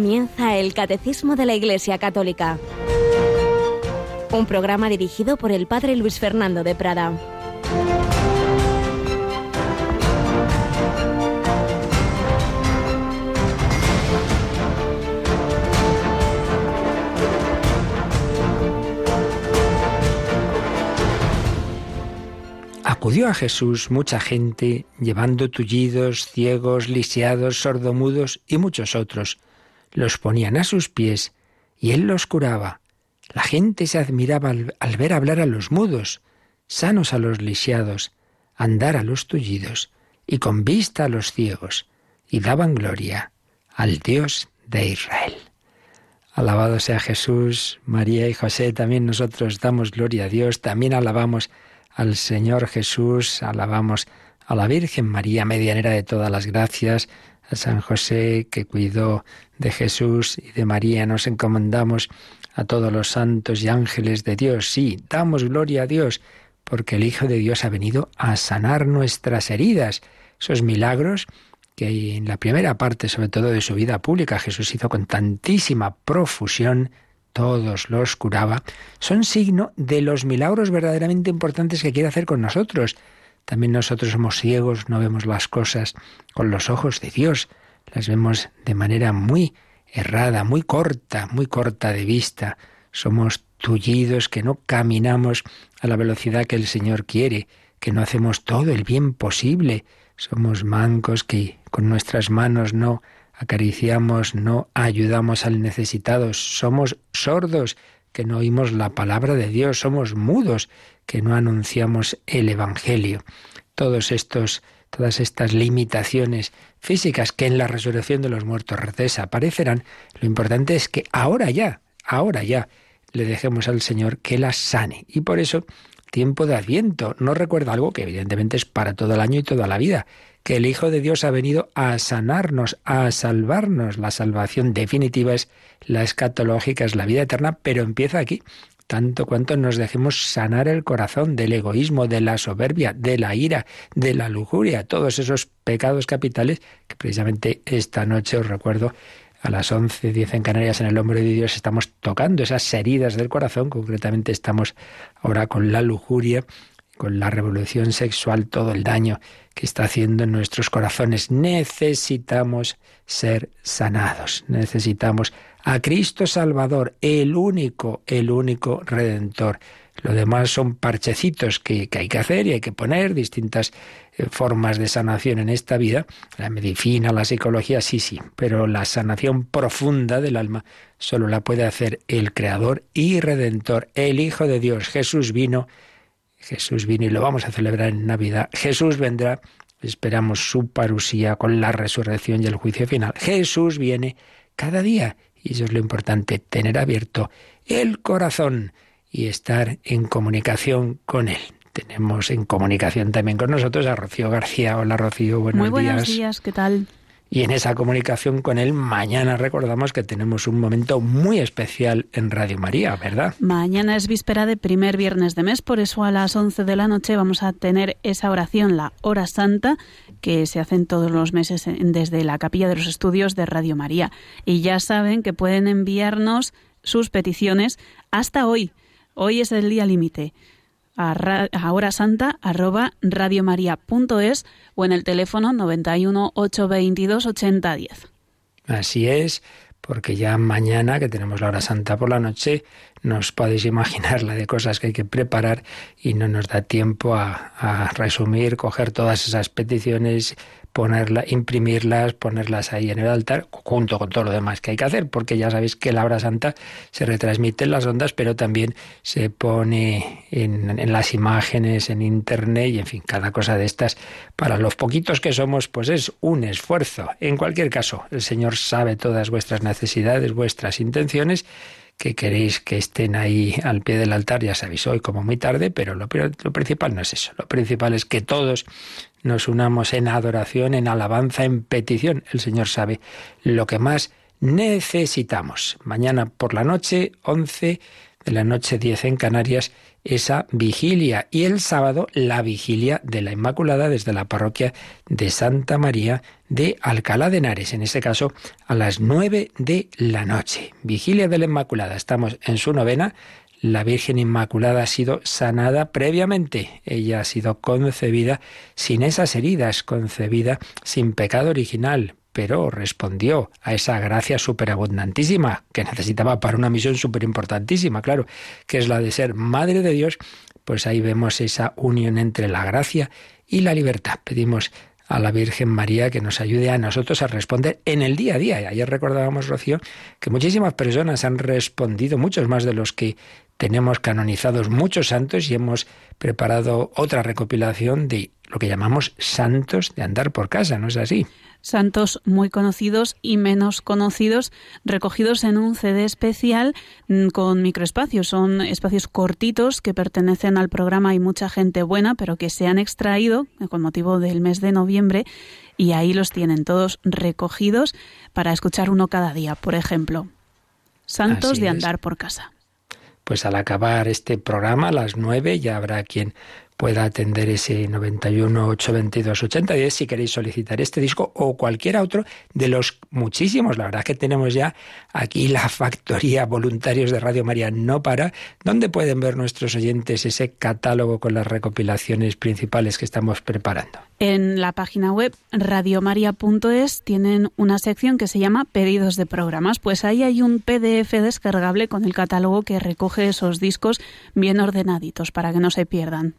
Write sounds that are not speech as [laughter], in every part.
Comienza el Catecismo de la Iglesia Católica, un programa dirigido por el Padre Luis Fernando de Prada. Acudió a Jesús mucha gente llevando tullidos, ciegos, lisiados, sordomudos y muchos otros. Los ponían a sus pies y él los curaba. La gente se admiraba al, ver hablar a los mudos, sanos a los lisiados, andar a los tullidos y con vista a los ciegos, y daban gloria al Dios de Israel. Alabado sea Jesús, María y José, también nosotros damos gloria a Dios, también alabamos al Señor Jesús, alabamos a la Virgen María, medianera de todas las gracias, a San José que cuidó de Jesús y de María, nos encomendamos a todos los santos y ángeles de Dios. Sí, damos gloria a Dios, porque el Hijo de Dios ha venido a sanar nuestras heridas, esos milagros que en la primera parte, sobre todo de su vida pública, Jesús hizo con tantísima profusión, todos los curaba, son signo de los milagros verdaderamente importantes que quiere hacer con nosotros. También nosotros somos ciegos, no vemos las cosas con los ojos de Dios, las vemos de manera muy errada, muy corta, muy corta de vista. Somos tullidos que no caminamos a la velocidad que el Señor quiere, que no hacemos todo el bien posible. Somos mancos que con nuestras manos no acariciamos, no ayudamos al necesitado, somos sordos que no oímos la palabra de Dios, somos mudos que no anunciamos el Evangelio. Todos estos, todas estas limitaciones físicas que en la resurrección de los muertos desaparecerán, lo importante es que ahora ya, ahora ya, le dejemos al Señor que las sane. Y por eso, tiempo de Adviento, no recuerda algo que evidentemente es para todo el año y toda la vida, que el Hijo de Dios ha venido a sanarnos, a salvarnos. La salvación definitiva es la escatológica, es la vida eterna, pero empieza aquí. Tanto cuanto nos dejemos sanar el corazón del egoísmo, de la soberbia, de la ira, de la lujuria, todos esos pecados capitales que precisamente esta noche os recuerdo a las 11, 10 en Canarias en el hombre de Dios estamos tocando esas heridas del corazón, concretamente estamos ahora con la lujuria, con la revolución sexual, todo el daño que está haciendo en nuestros corazones. Necesitamos ser sanados, necesitamos a Cristo Salvador, el único, el único redentor. Lo demás son parchecitos que, hay que hacer y hay que poner distintas eh, formas de sanación en esta vida. La medicina, la psicología, sí, sí, pero la sanación profunda del alma solo la puede hacer el Creador y Redentor, el Hijo de Dios. Jesús vino Jesús vino y lo vamos a celebrar en Navidad. Jesús vendrá, esperamos su parusía con la resurrección y el juicio final. Jesús viene cada día y eso es lo importante, tener abierto el corazón y estar en comunicación con Él. Tenemos en comunicación también con nosotros a Rocío García. Hola Rocío, buenos días. Muy buenos días, ¿qué tal? Y en esa comunicación con él, mañana recordamos que tenemos un momento muy especial en Radio María, ¿verdad? Mañana es víspera de primer viernes de mes, por eso a las 11 de la noche vamos a tener esa oración, la hora santa, que se hacen todos los meses desde la capilla de los estudios de Radio María. Y ya saben que pueden enviarnos sus peticiones hasta hoy. Hoy es el día límite a, hora santa arroba radiomaria.es o en el teléfono 91 822 8010. Así es, porque ya mañana, que tenemos la hora santa por la noche, nos podéis imaginar la de cosas que hay que preparar y no nos da tiempo a, a resumir, coger todas esas peticiones ponerla, imprimirlas, ponerlas ahí en el altar, junto con todo lo demás que hay que hacer, porque ya sabéis que la hora santa se retransmite en las ondas, pero también se pone en, en las imágenes, en internet y en fin, cada cosa de estas, para los poquitos que somos, pues es un esfuerzo. En cualquier caso, el Señor sabe todas vuestras necesidades, vuestras intenciones, que queréis que estén ahí al pie del altar, ya sabéis, hoy como muy tarde, pero lo, lo, principal no es eso. Lo principal es que todos nos unamos en adoración, en alabanza, en petición. El Señor sabe lo que más necesitamos. Mañana por la noche, 11 de la noche, 10 en Canarias, esa vigilia y el sábado la vigilia de la Inmaculada desde la parroquia de Santa María de Alcalá de Henares, en ese caso a las nueve de la noche. Vigilia de la Inmaculada, estamos en su novena. La Virgen Inmaculada ha sido sanada previamente. Ella ha sido concebida sin esas heridas, concebida sin pecado original, pero respondió a esa gracia superabundantísima que necesitaba para una misión súper importantísima, claro, que es la de ser Madre de Dios, pues ahí vemos esa unión entre la gracia y la libertad. Pedimos a la Virgen María que nos ayude a nosotros a responder en el día a día. Ayer recordábamos, Rocío, que muchísimas personas han respondido, muchos más de los que tenemos canonizados muchos santos y hemos preparado otra recopilación de lo que llamamos santos de andar por casa, ¿no es así? Santos muy conocidos y menos conocidos, recogidos en un CD especial mm, con microespacios. Son espacios cortitos que pertenecen al programa Hay mucha gente buena, pero que se han extraído con motivo del mes de noviembre y ahí los tienen todos recogidos para escuchar uno cada día, por ejemplo. Santos de andar por casa. Pues al acabar este programa a las nueve ya habrá quien pueda atender ese 91 822 8010 si queréis solicitar este disco o cualquier otro de los muchísimos. La verdad que tenemos ya aquí la factoría voluntarios de Radio María no para, donde pueden ver nuestros oyentes ese catálogo con las recopilaciones principales que estamos preparando. En la página web radiomaria.es tienen una sección que se llama Pedidos de programas. Pues ahí hay un PDF descargable con el catálogo que recoge esos discos bien ordenaditos para que no se pierdan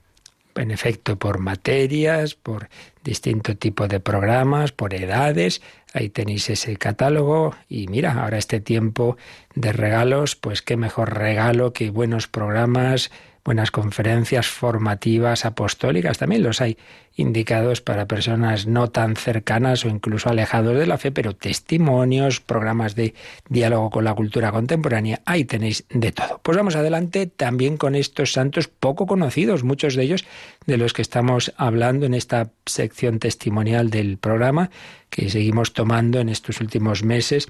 en efecto, por materias, por distinto tipo de programas, por edades. Ahí tenéis ese catálogo y mira, ahora este tiempo de regalos, pues qué mejor regalo que buenos programas, buenas conferencias formativas apostólicas, también los hay indicados para personas no tan cercanas o incluso alejados de la fe, pero testimonios, programas de diálogo con la cultura contemporánea, ahí tenéis de todo. Pues vamos adelante también con estos santos poco conocidos, muchos de ellos de los que estamos hablando en esta sección testimonial del programa que seguimos tomando en estos últimos meses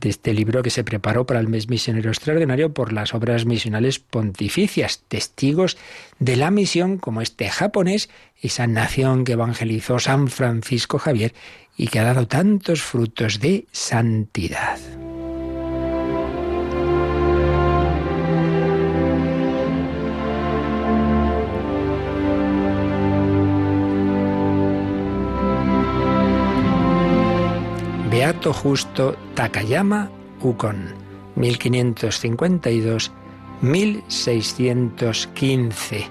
de este libro que se preparó para el mes misionero extraordinario por las obras misionales pontificias, testigos de la misión como este japonés, esa nación que evangelizó San Francisco Javier y que ha dado tantos frutos de santidad. Justo Takayama Ukon, 1552-1615.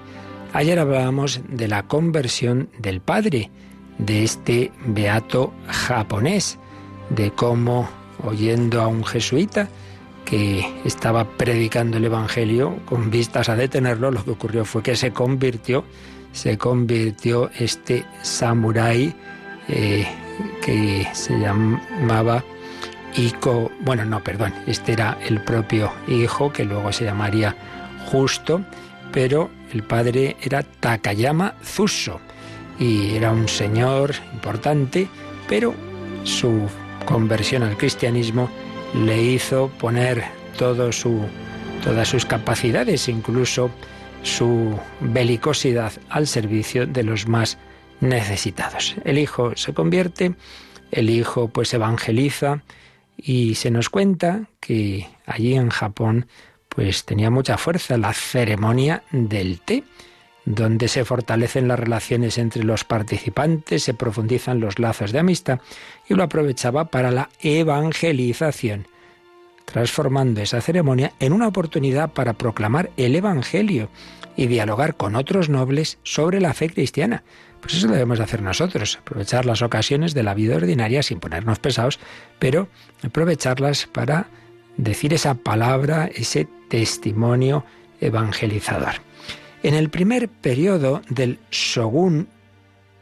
Ayer hablábamos de la conversión del padre de este beato japonés, de cómo, oyendo a un jesuita que estaba predicando el Evangelio, con vistas a detenerlo, lo que ocurrió fue que se convirtió, se convirtió este samurái eh, que se llamaba Iko, bueno, no, perdón, este era el propio hijo que luego se llamaría Justo, pero el padre era Takayama Zuso y era un señor importante, pero su conversión al cristianismo le hizo poner todas sus capacidades, incluso su belicosidad al servicio de los más necesitados. El Hijo se convierte, el Hijo pues evangeliza y se nos cuenta que allí en Japón pues tenía mucha fuerza la ceremonia del té, donde se fortalecen las relaciones entre los participantes, se profundizan los lazos de amistad y lo aprovechaba para la evangelización, transformando esa ceremonia en una oportunidad para proclamar el Evangelio y dialogar con otros nobles sobre la fe cristiana. Pues eso debemos hacer nosotros, aprovechar las ocasiones de la vida ordinaria sin ponernos pesados, pero aprovecharlas para decir esa palabra, ese testimonio evangelizador. En el primer periodo del shogun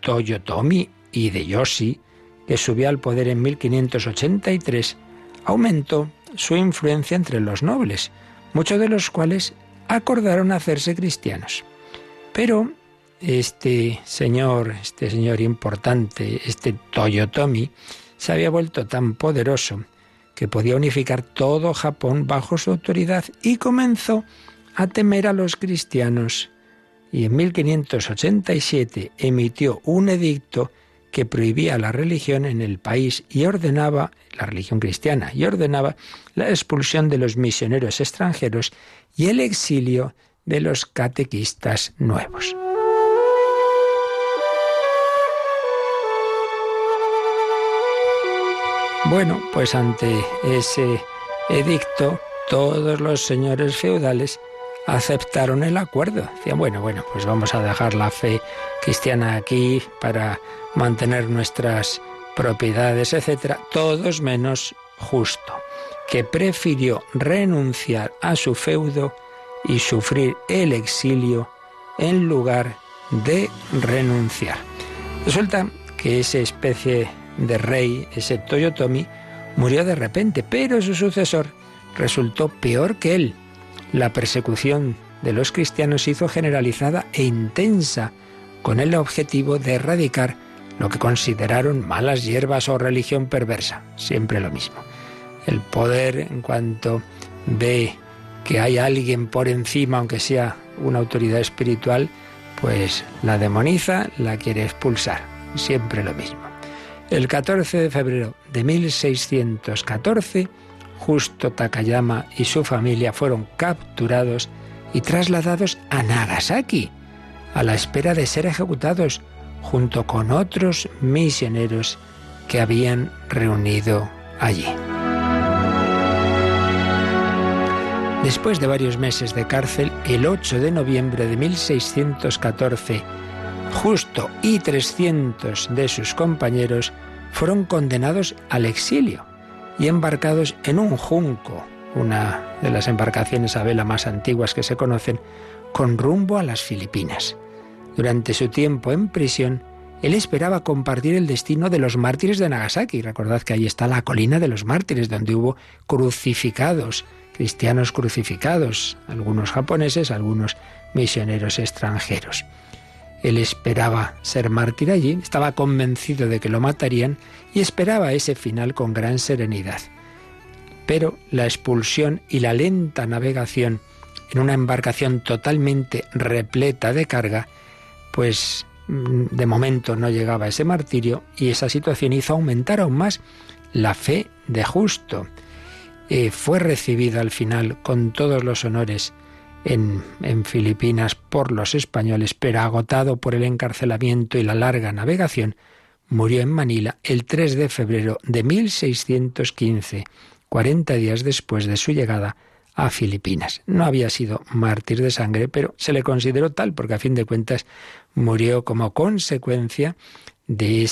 Toyotomi Hideyoshi, que subió al poder en 1583, aumentó su influencia entre los nobles, muchos de los cuales acordaron hacerse cristianos. Pero este señor, este señor importante, este Toyotomi, se había vuelto tan poderoso que podía unificar todo Japón bajo su autoridad y comenzó a temer a los cristianos y en 1587 emitió un edicto que prohibía la religión en el país y ordenaba, la religión cristiana, y ordenaba la expulsión de los misioneros extranjeros y el exilio de los catequistas nuevos. Bueno, pues ante ese edicto, todos los señores feudales aceptaron el acuerdo. Decían, bueno, bueno, pues vamos a dejar la fe cristiana aquí para mantener nuestras propiedades, etcétera, todos menos justo, que prefirió renunciar a su feudo y sufrir el exilio en lugar de renunciar. Resulta que esa especie de rey, ese Toyotomi, murió de repente, pero su sucesor resultó peor que él la persecución de los cristianos se hizo generalizada e intensa, con el objetivo de erradicar lo que consideraron malas hierbas o religión perversa, siempre lo mismo. El poder, en cuanto ve que hay alguien por encima, aunque sea una autoridad espiritual, pues la demoniza, la quiere expulsar, siempre lo mismo. El 14 de febrero de 1614, Justo Takayama y su familia fueron capturados y trasladados a Nagasaki, a la espera de ser ejecutados junto con otros misioneros que habían reunido allí. Después de varios meses de cárcel, el 8 de noviembre de 1614, Justo y 300 de sus compañeros fueron condenados al exilio y embarcados en un junco, una de las embarcaciones a vela más antiguas que se conocen, con rumbo a las Filipinas. Durante su tiempo en prisión, él esperaba compartir el destino de los mártires de Nagasaki. Recordad que ahí está la colina de los mártires, donde hubo crucificados, cristianos crucificados, algunos japoneses, algunos misioneros extranjeros. Él esperaba ser mártir allí, estaba convencido de que lo matarían y esperaba ese final con gran serenidad. Pero la expulsión y la lenta navegación en una embarcación totalmente repleta de carga, pues mm, de momento no llegaba a ese martirio y esa situación hizo aumentar aún más la fe de justo. Eh, fue recibido al final con todos los honores en, Filipinas por los españoles, pero agotado por el encarcelamiento y la larga navegación, murió en Manila el 3 de febrero de 1615, 40 días después de su llegada a Filipinas. No había sido mártir de sangre, pero se le consideró tal porque a fin de cuentas murió como consecuencia de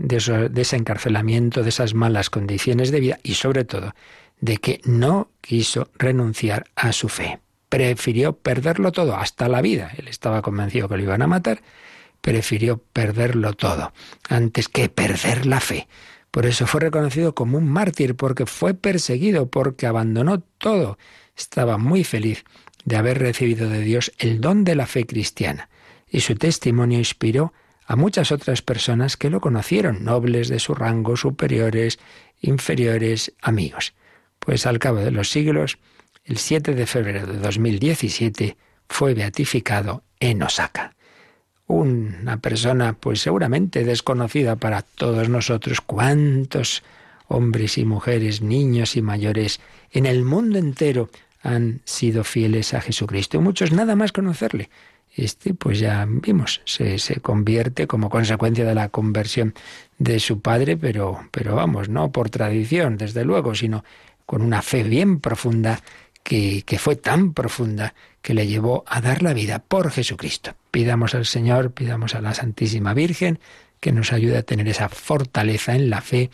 de ese encarcelamiento, de esas malas condiciones de vida y sobre todo de que no quiso renunciar a su fe. Prefirió perderlo todo, hasta la vida. Él estaba convencido que lo iban a matar prefirió perderlo todo antes que perder la fe. Por eso fue reconocido como un mártir, porque fue perseguido, porque abandonó todo. Estaba muy feliz de haber recibido de Dios el don de la fe cristiana, y su testimonio inspiró a muchas otras personas que lo conocieron, nobles de su rango, superiores, inferiores, amigos. Pues al cabo de los siglos, el 7 de febrero de 2017 fue beatificado en Osaka una persona pues seguramente desconocida para todos nosotros, cuántos hombres y mujeres, niños y mayores en el mundo entero han sido fieles a Jesucristo. Y muchos nada más conocerle. Este, pues ya vimos, se, se convierte como consecuencia de la conversión de su padre, pero, pero vamos, no por tradición, desde luego, sino con una fe bien profunda que, fue tan profunda que le llevó a dar la vida por Jesucristo. Pidamos al Señor, pidamos a la Santísima Virgen que nos ayude a tener esa fortaleza en la fe,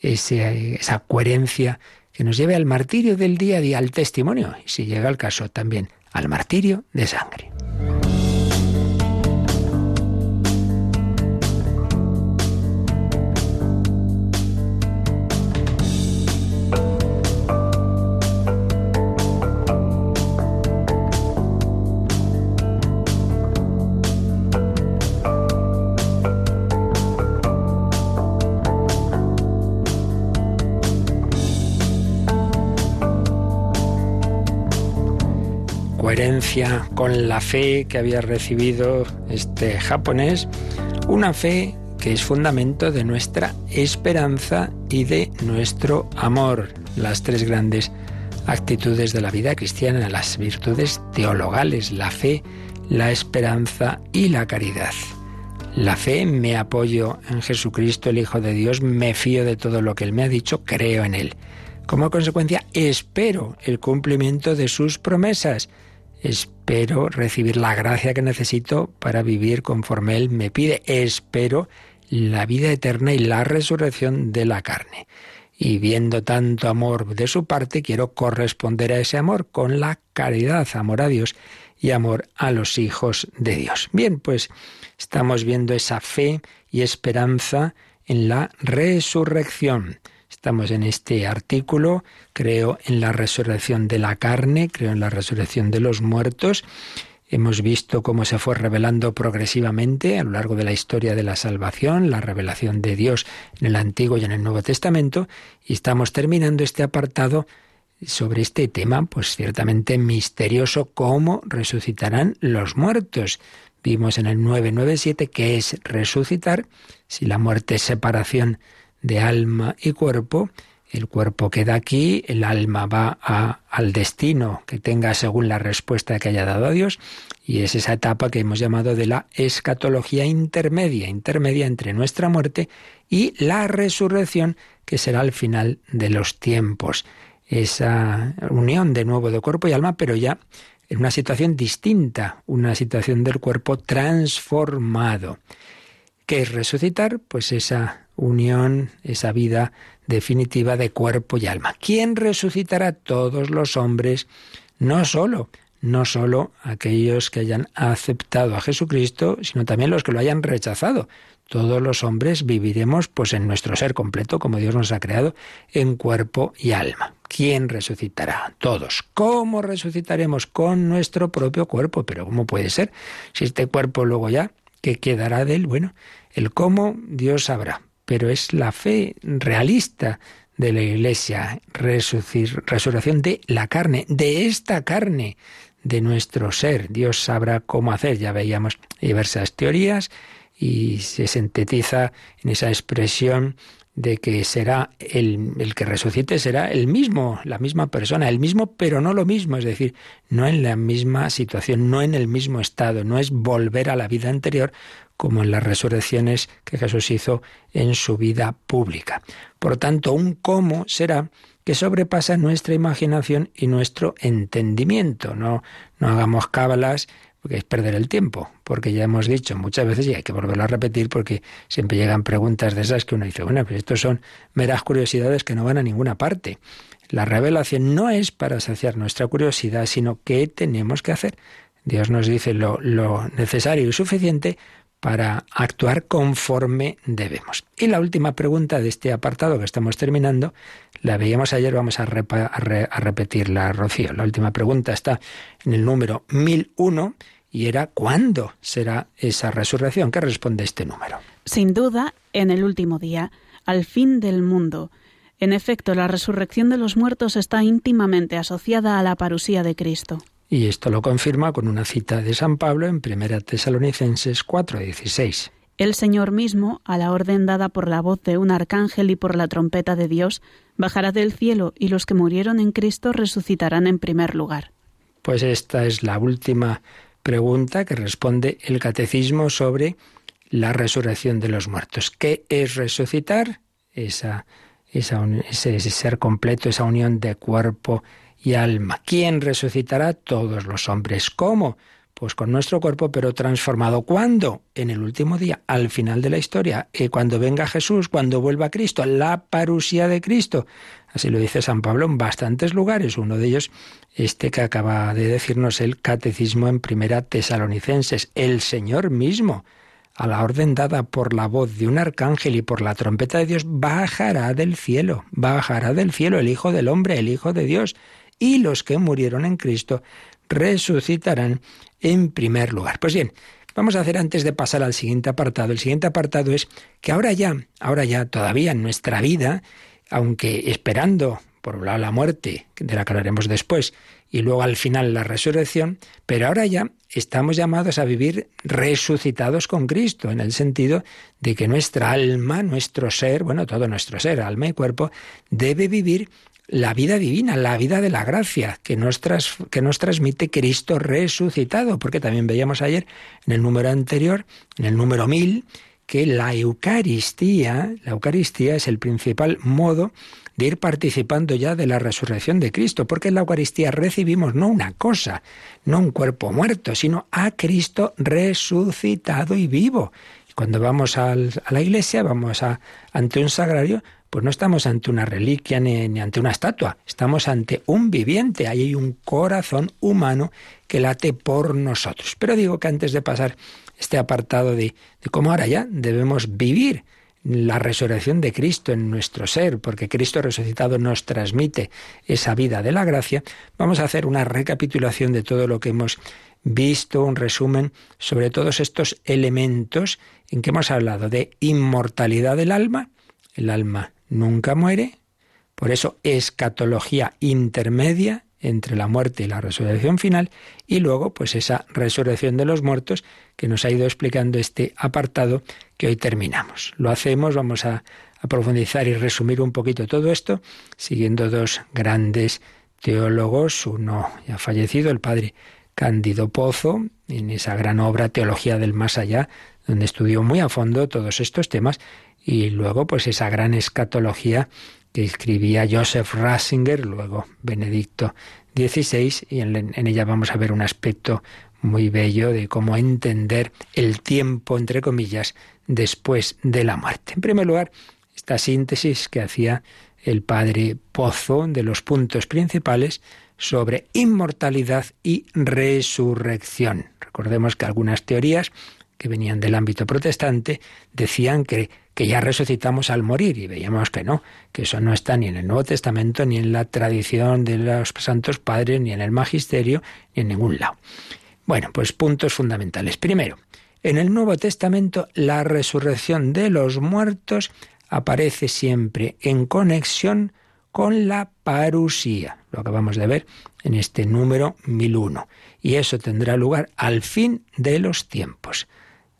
esa coherencia que nos lleve al martirio del día a día, al testimonio, y si llega el caso también al martirio de sangre. Con la fe que había recibido este japonés, una fe que es fundamento de nuestra esperanza y de nuestro amor, las tres grandes actitudes de la vida cristiana, las virtudes teologales, la fe, la esperanza y la caridad. La fe, me apoyo en Jesucristo, el Hijo de Dios, me fío de todo lo que Él me ha dicho, creo en Él. Como consecuencia, espero el cumplimiento de sus promesas. Espero recibir la gracia que necesito para vivir conforme Él me pide. Espero la vida eterna y la resurrección de la carne y viendo tanto amor de su parte, quiero corresponder a ese amor con la caridad, amor a Dios y amor a los hijos de Dios. Bien, pues estamos viendo esa fe y esperanza en la resurrección. Estamos en este artículo, creo en la resurrección de la carne, creo en la resurrección de los muertos Hemos visto cómo se fue revelando progresivamente a lo largo de la historia de la salvación, la revelación de Dios en el Antiguo y en el Nuevo Testamento, y estamos terminando este apartado sobre este tema, pues ciertamente misterioso, cómo resucitarán los muertos. Vimos en el 997 que es resucitar, si la muerte es separación de alma y cuerpo, el cuerpo queda aquí, el alma va al destino que tenga según la respuesta que haya dado a Dios, y es esa etapa que hemos llamado de la escatología intermedia, intermedia entre nuestra muerte y la resurrección, que será al final de los tiempos. Esa unión de nuevo de cuerpo y alma, pero ya en una situación distinta, una situación del cuerpo transformado. ¿Qué es resucitar? Pues esa unión, esa vida definitiva de cuerpo y alma. ¿Quién resucitará? Todos los hombres, no solo, no solo aquellos que hayan aceptado a Jesucristo, sino también los que lo hayan rechazado. Todos los hombres viviremos pues en nuestro ser completo, como Dios nos ha creado, en cuerpo y alma. ¿Quién resucitará? Todos. ¿Cómo resucitaremos? Con nuestro propio cuerpo. Pero ¿cómo puede ser? Si este cuerpo luego ya, ¿qué quedará de él? Bueno, el cómo Dios sabrá pero es la fe realista de la Iglesia, resurrección de la carne, de esta carne, de nuestro ser. Dios sabrá cómo hacer. Ya veíamos diversas teorías y se sintetiza en esa expresión de que será el, el, que resucite será el mismo, la misma persona, el mismo, pero no lo mismo, es decir, no en la misma situación, no en el mismo estado, no es volver a la vida anterior, como en las resurrecciones que Jesús hizo en su vida pública. Por tanto, un cómo será que sobrepasa nuestra imaginación y nuestro entendimiento. No, no hagamos cábalas porque es perder el tiempo, porque ya hemos dicho muchas veces y hay que volverlo a repetir porque siempre llegan preguntas de esas que uno dice, bueno, pues estos son meras curiosidades que no van a ninguna parte. La revelación no es para saciar nuestra curiosidad, sino que tenemos que hacer. Dios nos dice lo, lo necesario y suficiente para actuar conforme debemos. Y la última pregunta de este apartado que estamos terminando, la veíamos ayer, vamos a, a, repetirla, Rocío. La última pregunta está en el número 1001 y era ¿cuándo será esa resurrección? ¿Qué responde este número? Sin duda, en el último día, al fin del mundo. En efecto, la resurrección de los muertos está íntimamente asociada a la parusía de Cristo. Y esto lo confirma con una cita de San Pablo en 1 Tesalonicenses 4:16. El Señor mismo, a la orden dada por la voz de un arcángel y por la trompeta de Dios, bajará del cielo y los que murieron en Cristo resucitarán en primer lugar. Pues esta es la última pregunta que responde el catecismo sobre la resurrección de los muertos. ¿Qué es resucitar? Esa, esa, ese ser completo, esa unión de cuerpo y alma. ¿Quién resucitará? Todos los hombres. ¿Cómo? Pues con nuestro cuerpo, pero transformado. ¿Cuándo? En el último día, al final de la historia, y cuando venga Jesús, cuando vuelva Cristo, la parusía de Cristo. Así lo dice San Pablo en bastantes lugares. Uno de ellos, este que acaba de decirnos el catecismo en primera Tesalonicenses, el Señor mismo a la orden dada por la voz de un arcángel y por la trompeta de Dios, bajará del cielo, bajará del cielo el Hijo del Hombre, el Hijo de Dios, y los que murieron en Cristo resucitarán en primer lugar. Pues bien, vamos a hacer antes de pasar al siguiente apartado. El siguiente apartado es que ahora ya, ahora ya todavía en nuestra vida, aunque esperando por la muerte, de la que hablaremos después, y luego al final la resurrección, pero ahora ya estamos llamados a vivir resucitados con Cristo, en el sentido de que nuestra alma, nuestro ser, bueno, todo nuestro ser, alma y cuerpo, debe vivir la vida divina, la vida de la gracia que nos, que nos transmite Cristo resucitado, porque también veíamos ayer en el número anterior, en el número mil, que la Eucaristía, la Eucaristía es el principal modo de ir participando ya de la resurrección de Cristo, porque en la Eucaristía recibimos no una cosa, no un cuerpo muerto, sino a Cristo resucitado y vivo. Cuando vamos a la iglesia, vamos a, ante un sagrario, pues no estamos ante una reliquia ni, ante una estatua, estamos ante un viviente, ahí hay un corazón humano que late por nosotros. Pero digo que antes de pasar este apartado de, de cómo ahora ya debemos vivir la resurrección de Cristo en nuestro ser, porque Cristo resucitado nos transmite esa vida de la gracia, vamos a hacer una recapitulación de todo lo que hemos visto, un resumen sobre todos estos elementos en que hemos hablado de inmortalidad del alma, el alma nunca muere, por eso escatología intermedia entre la muerte y la resurrección final, y luego pues esa resurrección de los muertos que nos ha ido explicando este apartado que hoy terminamos. Lo hacemos, vamos a, profundizar y resumir un poquito todo esto, siguiendo dos grandes teólogos, uno ya fallecido, el padre Cándido Pozo, en esa gran obra Teología del Más Allá, donde estudió muy a fondo todos estos temas, y luego pues esa gran escatología que escribía Joseph Ratzinger, luego Benedicto XVI, y en, en ella vamos a ver un aspecto muy bello de cómo entender el tiempo, entre comillas, después de la muerte. En primer lugar, esta síntesis que hacía el padre Pozo de los puntos principales sobre inmortalidad y resurrección. Recordemos que algunas teorías que venían del ámbito protestante decían que, que ya resucitamos al morir y veíamos que no, que eso no está ni en el Nuevo Testamento, ni en la tradición de los santos padres, ni en el magisterio, ni en ningún lado. Bueno, pues puntos fundamentales. Primero, en el Nuevo Testamento la resurrección de los muertos aparece siempre en conexión con la parusía, lo acabamos de ver en este número 1001, y eso tendrá lugar al fin de los tiempos.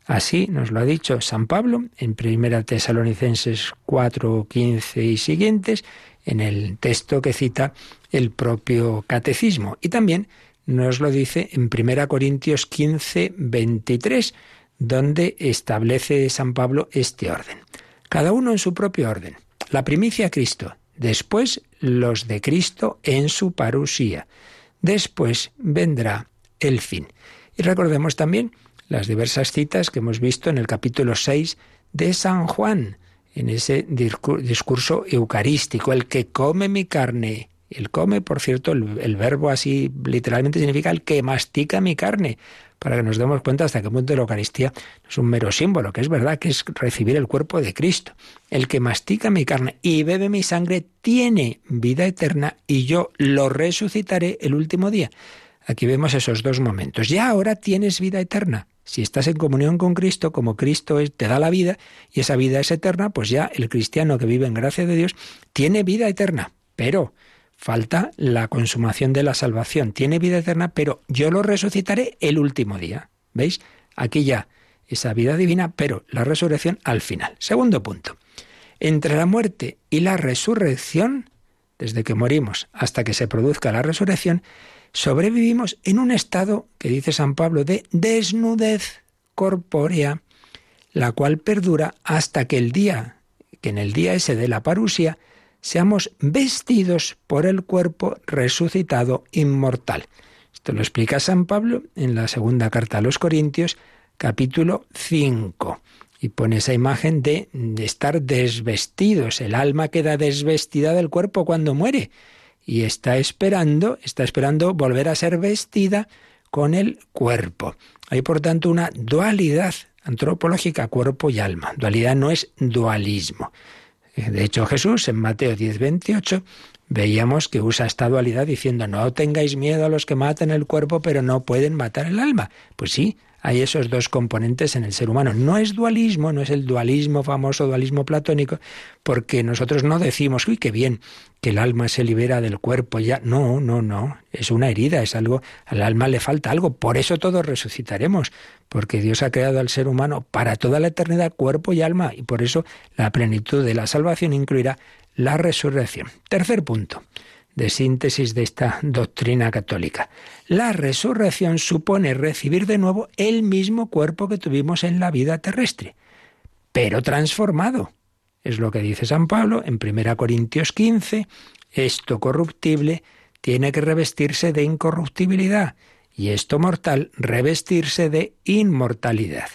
Así nos lo ha dicho San Pablo en 1 Tesalonicenses 4, 15 y siguientes, en el texto que cita el propio catecismo. Y también nos lo dice en 1 Corintios 15, 23, donde establece San Pablo este orden. Cada uno en su propio orden. La primicia Cristo, después los de Cristo en su parusía. Después vendrá el fin. Y recordemos también las diversas citas que hemos visto en el capítulo 6 de San Juan, en ese discurso eucarístico, el que come mi carne. El come, por cierto, el, verbo así literalmente significa el que mastica mi carne, para que nos demos cuenta hasta qué punto la Eucaristía es un mero símbolo, que es verdad que es recibir el cuerpo de Cristo. El que mastica mi carne y bebe mi sangre tiene vida eterna y yo lo resucitaré el último día. Aquí vemos esos dos momentos. Ya ahora tienes vida eterna. Si estás en comunión con Cristo, como Cristo te da la vida y esa vida es eterna, pues ya el cristiano que vive en gracia de Dios tiene vida eterna. Pero falta la consumación de la salvación. Tiene vida eterna, pero yo lo resucitaré el último día. ¿Veis? Aquí ya esa vida divina, pero la resurrección al final. Segundo punto. Entre la muerte y la resurrección, desde que morimos hasta que se produzca la resurrección, sobrevivimos en un estado que dice San Pablo de desnudez corpórea, la cual perdura hasta que el día, que en el día ese de la parusia, seamos vestidos por el cuerpo resucitado inmortal. Esto lo explica San Pablo en la segunda carta a los Corintios, capítulo 5. Y pone esa imagen de, de estar desvestidos. El alma queda desvestida del cuerpo cuando muere y está esperando, está esperando volver a ser vestida con el cuerpo. Hay por tanto una dualidad antropológica, cuerpo y alma. Dualidad no es dualismo. De hecho, Jesús en Mateo 10, 28 veíamos que usa esta dualidad diciendo no tengáis miedo a los que maten el cuerpo pero no pueden matar el alma. Pues sí, hay esos dos componentes en el ser humano. No es dualismo, no es el dualismo famoso, dualismo platónico, porque nosotros no decimos, uy, qué bien, que el alma se libera del cuerpo ya. No, no, no. Es una herida, es algo, al alma le falta algo. Por eso todos resucitaremos, porque Dios ha creado al ser humano para toda la eternidad, cuerpo y alma, y por eso la plenitud de la salvación incluirá la resurrección. Tercer punto de síntesis de esta doctrina católica. La resurrección supone recibir de nuevo el mismo cuerpo que tuvimos en la vida terrestre, pero transformado. Es lo que dice San Pablo en 1 Corintios 15, esto corruptible tiene que revestirse de incorruptibilidad y esto mortal revestirse de inmortalidad.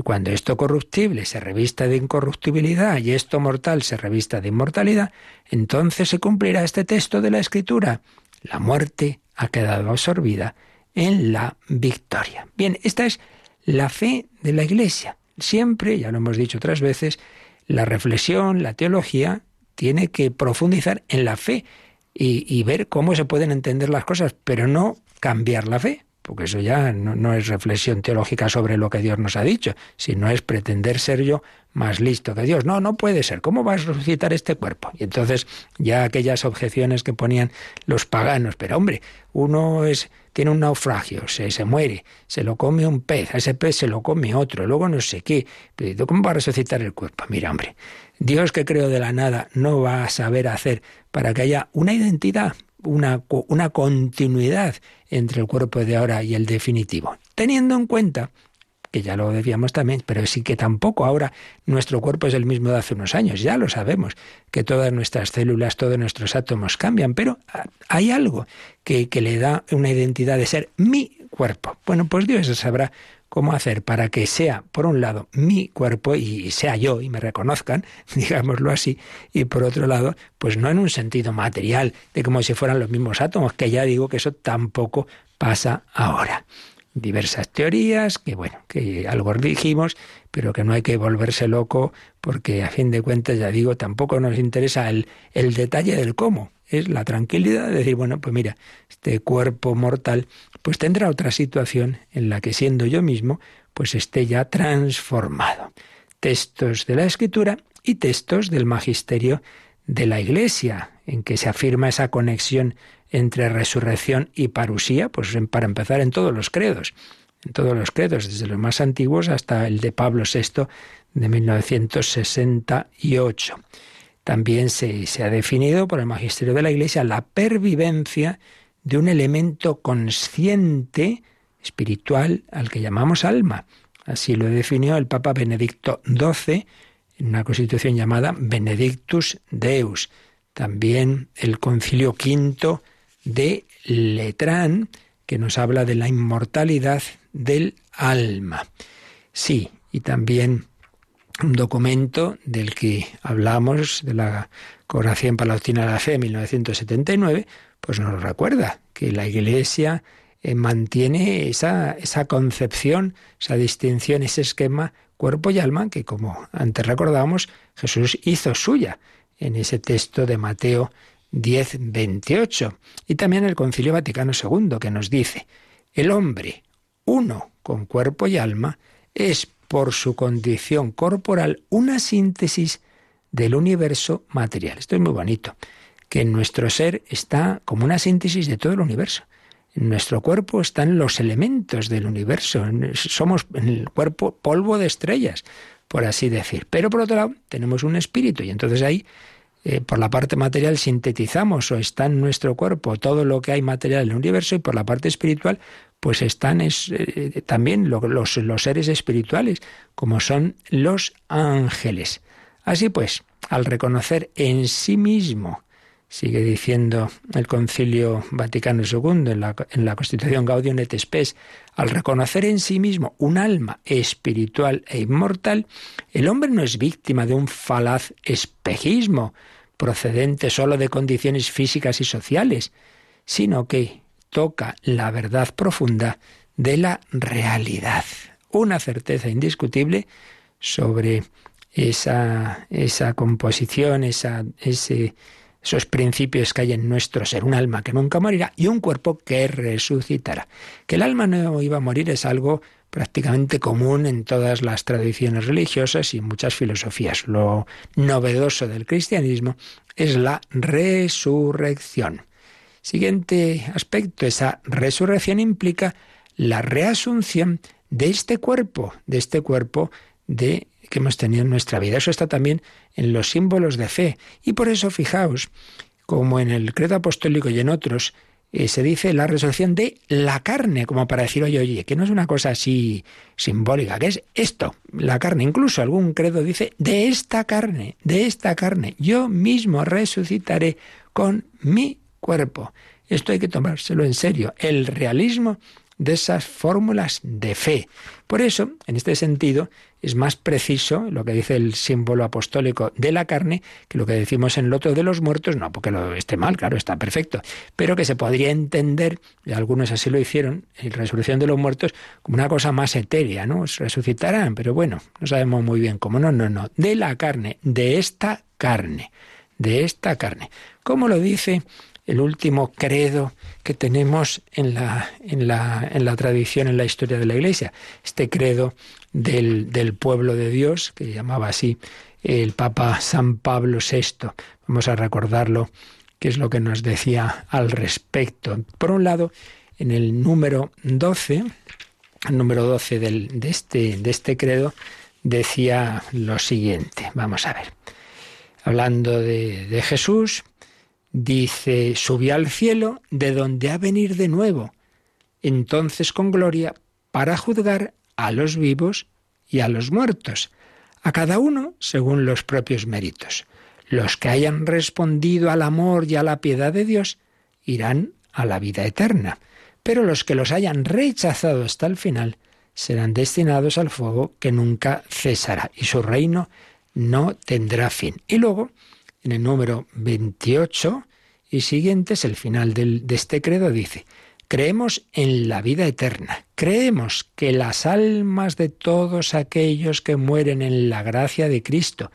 Y cuando esto corruptible se revista de incorruptibilidad y esto mortal se revista de inmortalidad, entonces se cumplirá este texto de la Escritura. La muerte ha quedado absorbida en la victoria. Bien, esta es la fe de la Iglesia. Siempre, ya lo hemos dicho otras veces, la reflexión, la teología, tiene que profundizar en la fe y, y ver cómo se pueden entender las cosas, pero no cambiar la fe porque eso ya no, es reflexión teológica sobre lo que Dios nos ha dicho, sino es pretender ser yo más listo que Dios. No, no puede ser. ¿Cómo vas a resucitar este cuerpo? Y entonces ya aquellas objeciones que ponían los paganos, pero hombre, uno es tiene un naufragio, se, se muere, se lo come un pez, a ese pez se lo come otro, luego no sé qué. Pero ¿cómo va a resucitar el cuerpo? Mira, hombre, Dios que creó de la nada no va a saber hacer para que haya una identidad, una, una continuidad entre el cuerpo de ahora y el definitivo. Teniendo en cuenta que ya lo decíamos también, pero sí que tampoco ahora nuestro cuerpo es el mismo de hace unos años, ya lo sabemos, que todas nuestras células, todos nuestros átomos cambian, pero hay algo que, que le da una identidad de ser mi Bueno, pues Dios sabrá cómo hacer para que sea, por un lado, mi cuerpo y sea yo y me reconozcan, [laughs] digámoslo así, y por otro lado, pues no en un sentido material, de como si fueran los mismos átomos, que ya digo que eso tampoco pasa ahora. Diversas teorías, que bueno, que algo dijimos, pero que no hay que volverse loco, porque a fin de cuentas, ya digo, tampoco nos interesa el, el detalle del cómo es la tranquilidad de decir, bueno, pues mira, este cuerpo mortal pues tendrá otra situación en la que siendo yo mismo, pues esté ya transformado. Textos de la Escritura y textos del magisterio de la Iglesia, en que se afirma esa conexión entre resurrección y parusía, pues para empezar en todos los credos, en todos los credos, desde los más antiguos hasta el de Pablo VI de 1968. También se, se, ha definido por el magisterio de la Iglesia la pervivencia de un elemento consciente, espiritual, al que llamamos alma. Así lo definió el Papa Benedicto XII en una constitución llamada Benedictus Deus. También el Concilio V de Letrán, que nos habla de la inmortalidad del alma. Sí, y también un documento del que hablamos, de la Coración Palautina de la Fe de 1979, pues nos recuerda que la Iglesia eh, mantiene esa, esa concepción, esa distinción, ese esquema cuerpo y alma que, como antes recordábamos, Jesús hizo suya en ese texto de Mateo 10, 28. Y también el Concilio Vaticano II, que nos dice, el hombre, uno con cuerpo y alma, es por su condición corporal una síntesis del universo material. Esto es muy bonito que en nuestro ser está como una síntesis de todo el universo. En nuestro cuerpo están los elementos del universo. Somos en el cuerpo polvo de estrellas, por así decir. Pero por otro lado, tenemos un espíritu y entonces ahí, eh, por la parte material, sintetizamos o está en nuestro cuerpo todo lo que hay material en el universo y por la parte espiritual, pues están eh, también los, los seres espirituales, como son los ángeles. Así pues, al reconocer en sí mismo Sigue diciendo el Concilio Vaticano II en la, en la Constitución Gaudium et Spes, al reconocer en sí mismo un alma espiritual e inmortal, el hombre no es víctima de un falaz espejismo procedente sólo de condiciones físicas y sociales, sino que toca la verdad profunda de la realidad, una certeza indiscutible sobre esa, esa composición, esa, ese esos principios que hay en nuestro ser, un alma que nunca morirá y un cuerpo que resucitará. Que el alma no iba a morir es algo prácticamente común en todas las tradiciones religiosas y muchas filosofías. Lo novedoso del cristianismo es la resurrección. Siguiente aspecto, esa resurrección implica la reasunción de este cuerpo, de este cuerpo de que hemos tenido en nuestra vida. Eso está también en los símbolos de fe. Y por eso, fijaos, como en el credo apostólico y en otros, eh, se dice la resurrección de la carne, como para decir, oye, oye, que no es una cosa así simbólica, que es esto, la carne. Incluso algún credo dice, de esta carne, de esta carne, yo mismo resucitaré con mi cuerpo. Esto hay que tomárselo en serio. El realismo de esas fórmulas de fe. Por eso, en este sentido, es más preciso lo que dice el símbolo apostólico de la carne que lo que decimos en el otro de los muertos, no porque lo esté mal, claro, está perfecto, pero que se podría entender, y algunos así lo hicieron, en resurrección de los muertos, como una cosa más etérea, ¿no? Resucitarán, pero bueno, no sabemos muy bien cómo, no, no, no, de la carne, de esta carne, de esta carne. ¿Cómo lo dice el último credo que tenemos en la, en la, en la tradición, en la historia de la Iglesia. Este credo del, del pueblo de Dios, que llamaba así el Papa San Pablo VI. Vamos a recordarlo, qué es lo que nos decía al respecto. Por un lado, en el número 12, el número 12 del, de, este, de este credo, decía lo siguiente. Vamos a ver. Hablando de, de Jesús, Dice, subió al cielo de donde ha venir de nuevo, entonces con gloria, para juzgar a los vivos y a los muertos, a cada uno según los propios méritos. Los que hayan respondido al amor y a la piedad de Dios irán a la vida eterna, pero los que los hayan rechazado hasta el final serán destinados al fuego que nunca cesará y su reino no tendrá fin. Y luego en el número 28 y siguientes, el final de este credo dice, creemos en la vida eterna, creemos que las almas de todos aquellos que mueren en la gracia de Cristo,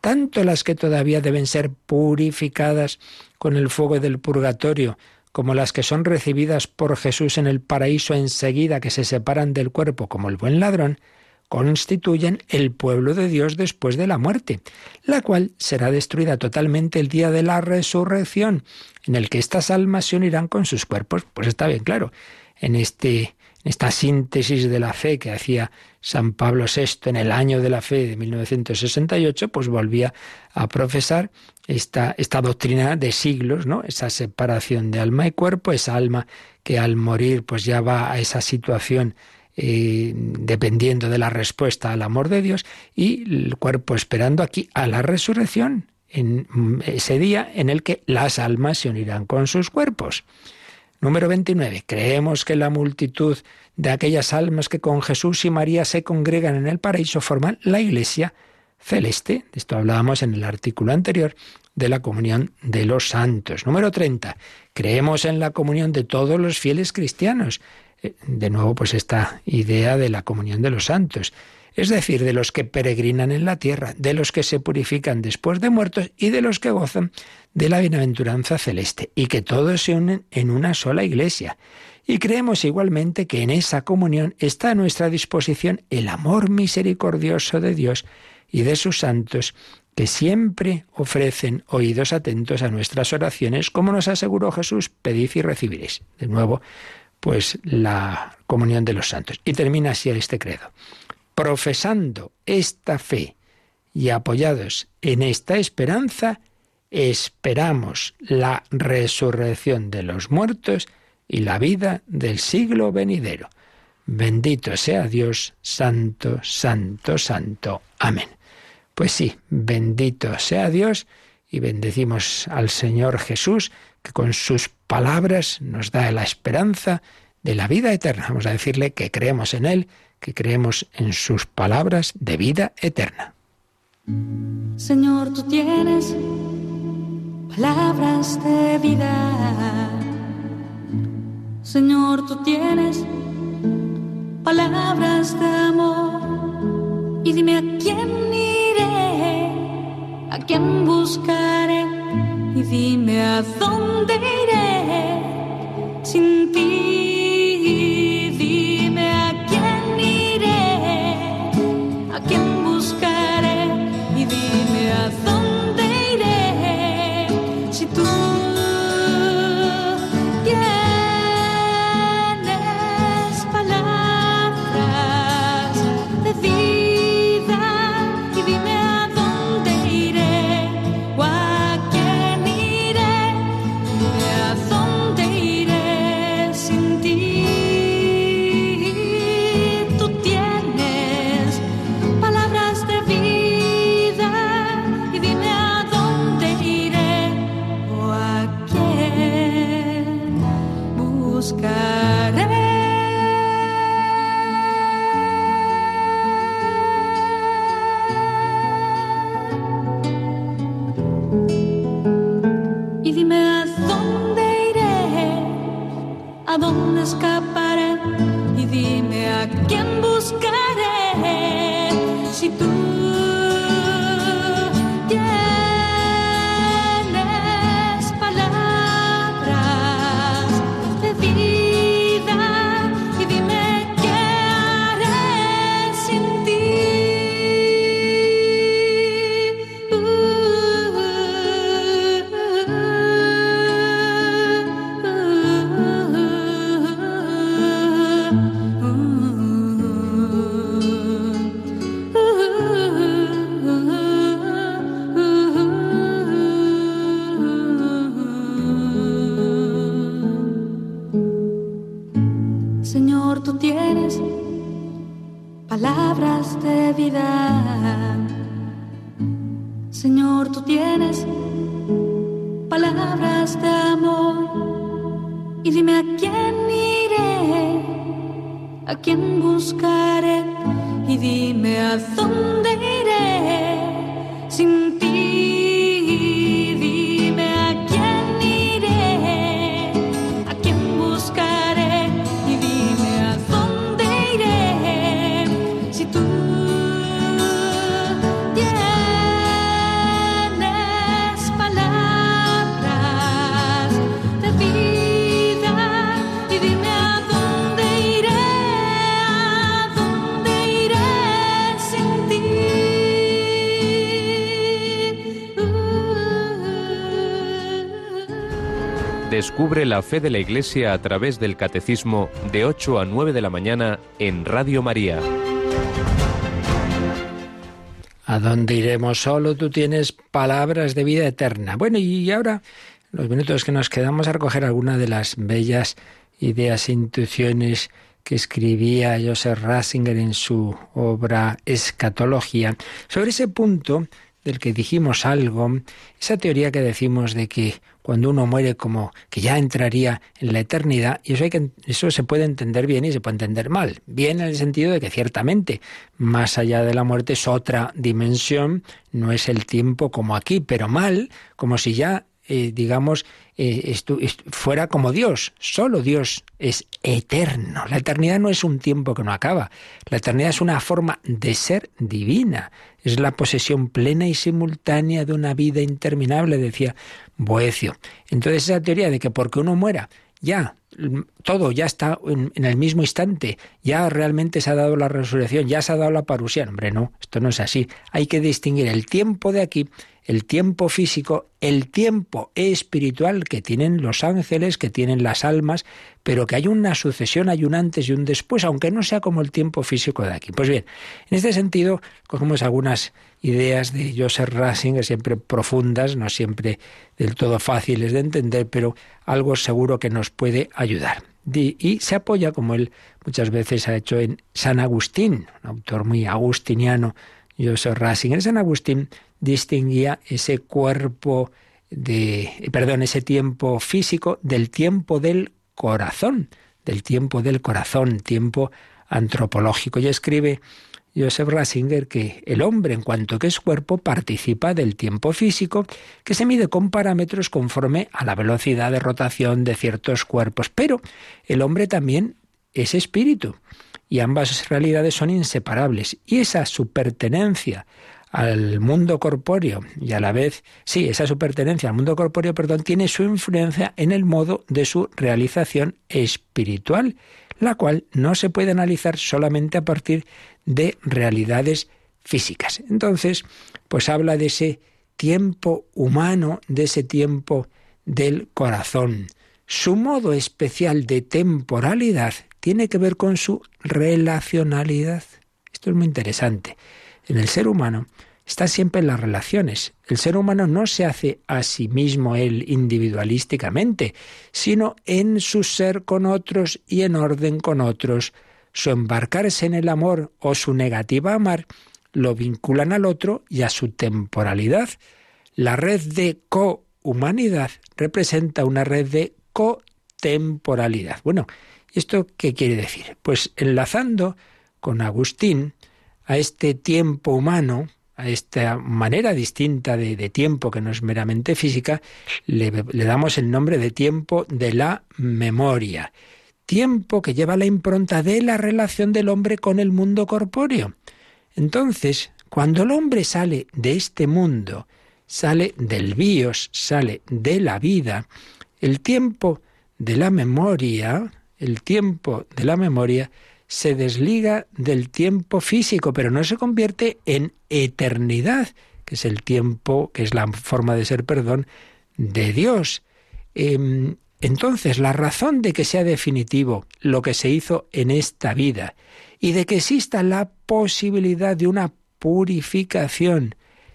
tanto las que todavía deben ser purificadas con el fuego del purgatorio, como las que son recibidas por Jesús en el paraíso enseguida que se separan del cuerpo como el buen ladrón, constituyen el pueblo de Dios después de la muerte, la cual será destruida totalmente el día de la resurrección, en el que estas almas se unirán con sus cuerpos. Pues está bien claro, en este esta síntesis de la fe que hacía San Pablo VI en el año de la fe de 1968, pues volvía a profesar esta, esta doctrina de siglos, ¿no? Esa separación de alma y cuerpo, esa alma que al morir pues ya va a esa situación eh, dependiendo de la respuesta al amor de Dios, y el cuerpo esperando aquí a la resurrección, en ese día en el que las almas se unirán con sus cuerpos. Número 29. Creemos que la multitud de aquellas almas que con Jesús y María se congregan en el paraíso forman la iglesia celeste. De esto hablábamos en el artículo anterior de la comunión de los santos. Número 30. Creemos en la comunión de todos los fieles cristianos de nuevo, pues esta idea de la comunión de los santos, es decir, de los que peregrinan en la tierra, de los que se purifican después de muertos y de los que gozan de la bienaventuranza celeste, y que todos se unen en una sola iglesia. Y creemos igualmente que en esa comunión está a nuestra disposición el amor misericordioso de Dios y de sus santos, que siempre ofrecen oídos atentos a nuestras oraciones, como nos aseguró Jesús, pedid y recibiréis. De nuevo, pues la comunión de los santos. Y termina así este credo. Profesando esta fe y apoyados en esta esperanza, esperamos la resurrección de los muertos y la vida del siglo venidero. Bendito sea Dios, santo, santo, santo. Amén. Pues sí, bendito sea Dios y bendecimos al Señor Jesús, que con sus palabras nos da la esperanza de la vida eterna. Vamos a decirle que creemos en Él, que creemos en sus palabras de vida eterna. Señor, tú tienes palabras de vida. Señor, tú tienes palabras de amor. Y dime a quién iré, a quién buscaré y dime a dónde iré sin ti. Descubre la fe de la Iglesia a través del Catecismo de 8 a 9 de la mañana en Radio María. ¿A dónde iremos solo? Tú tienes palabras de vida eterna. Bueno, y ahora, los minutos que nos quedamos a recoger algunas de las bellas ideas e intuiciones que escribía Joseph Ratzinger en su obra Escatología, sobre ese punto del que dijimos algo, esa teoría que decimos de que cuando uno muere como que ya entraría en la eternidad, y eso, hay que, eso se puede entender bien y se puede entender mal. Bien en el sentido de que ciertamente más allá de la muerte es otra dimensión, no es el tiempo como aquí, pero mal, como si ya eh, digamos, eh, fuera como Dios. Solo Dios es eterno. La eternidad no es un tiempo que no acaba. La eternidad es una forma de ser divina. Es la posesión plena y simultánea de una vida interminable, decía Boecio. Entonces esa teoría de que porque uno muera, ya mm, todo ya está en, en el mismo instante, ya realmente se ha dado la resurrección, ya se ha dado la parusia. Hombre, no, esto no es así. Hay que distinguir el tiempo de aquí, el tiempo físico, el tiempo espiritual que tienen los ángeles, que tienen las almas, pero que hay una sucesión, hay un antes y un después, aunque no sea como el tiempo físico de aquí. Pues bien, en este sentido, cogemos algunas ideas de Joseph Ratzinger, siempre profundas, no siempre del todo fáciles de entender, pero algo seguro que nos puede ayudar. Y se apoya, como él muchas veces ha hecho, en San Agustín, un autor muy agustiniano, Joseph Ratzinger. San Agustín distinguía ese cuerpo de, perdón, ese tiempo físico del tiempo del corazón, del tiempo del corazón, tiempo antropológico. Y escribe Joseph Ratzinger que el hombre, en cuanto que es cuerpo, participa del tiempo físico, que se mide con parámetros conforme a la velocidad de rotación de ciertos cuerpos. Pero el hombre también es espíritu, y ambas realidades son inseparables. Y esa su pertenencia al mundo corpóreo y a la vez, sí, esa su pertenencia al mundo corpóreo, perdón, tiene su influencia en el modo de su realización espiritual, la cual no se puede analizar solamente a partir de realidades físicas. Entonces, pues habla de ese tiempo humano, de ese tiempo del corazón. Su modo especial de temporalidad tiene que ver con su relacionalidad. Esto es muy interesante. En el ser humano está siempre en las relaciones. El ser humano no se hace a sí mismo él individualísticamente, sino en su ser con otros y en orden con otros. Su embarcarse en el amor o su negativa a amar lo vinculan al otro y a su temporalidad. La red de cohumanidad representa una red de temporalidad. Bueno, ¿esto qué quiere decir? Pues enlazando con Agustín a este tiempo humano, a esta manera distinta de, tiempo que no es meramente física, le, le damos el nombre de tiempo de la memoria. Tiempo que lleva la impronta de la relación del hombre con el mundo corpóreo. Entonces, cuando el hombre sale de este mundo, sale del bios, sale de la vida, el tiempo de la memoria, el tiempo de la memoria se desliga del tiempo físico, pero no se convierte en eternidad, que es el tiempo, que es la forma de ser, perdón, de Dios. Em, entonces, la razón de que sea definitivo lo que se hizo en esta vida y de que exista la posibilidad de una purificación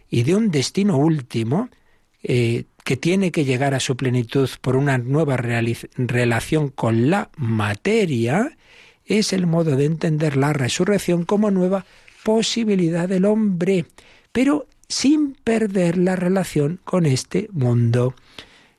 y de un destino último eh, que tiene que llegar a su plenitud por una nueva relación con la materia, es el modo de entender la resurrección como nueva posibilidad del hombre, pero sin perder la relación con este mundo.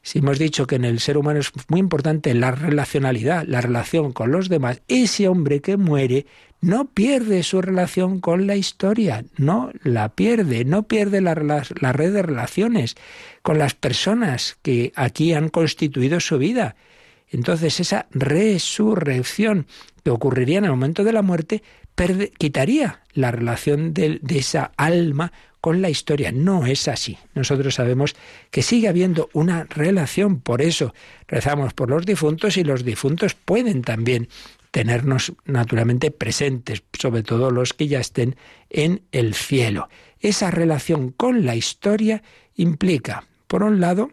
Si hemos dicho que en el ser humano es muy importante la relacionalidad, la relación con los demás, ese hombre que muere no pierde su relación con la historia, no la pierde, no pierde la, la, red de relaciones con las personas que aquí han constituido su vida. Entonces esa resurrección que ocurriría en el momento de la muerte quitaría la relación de, esa alma con la historia. No es así. Nosotros sabemos que sigue habiendo una relación, por eso rezamos por los difuntos y los difuntos pueden también tenernos naturalmente presentes, sobre todo los que ya estén en el cielo. Esa relación con la historia implica, por un lado,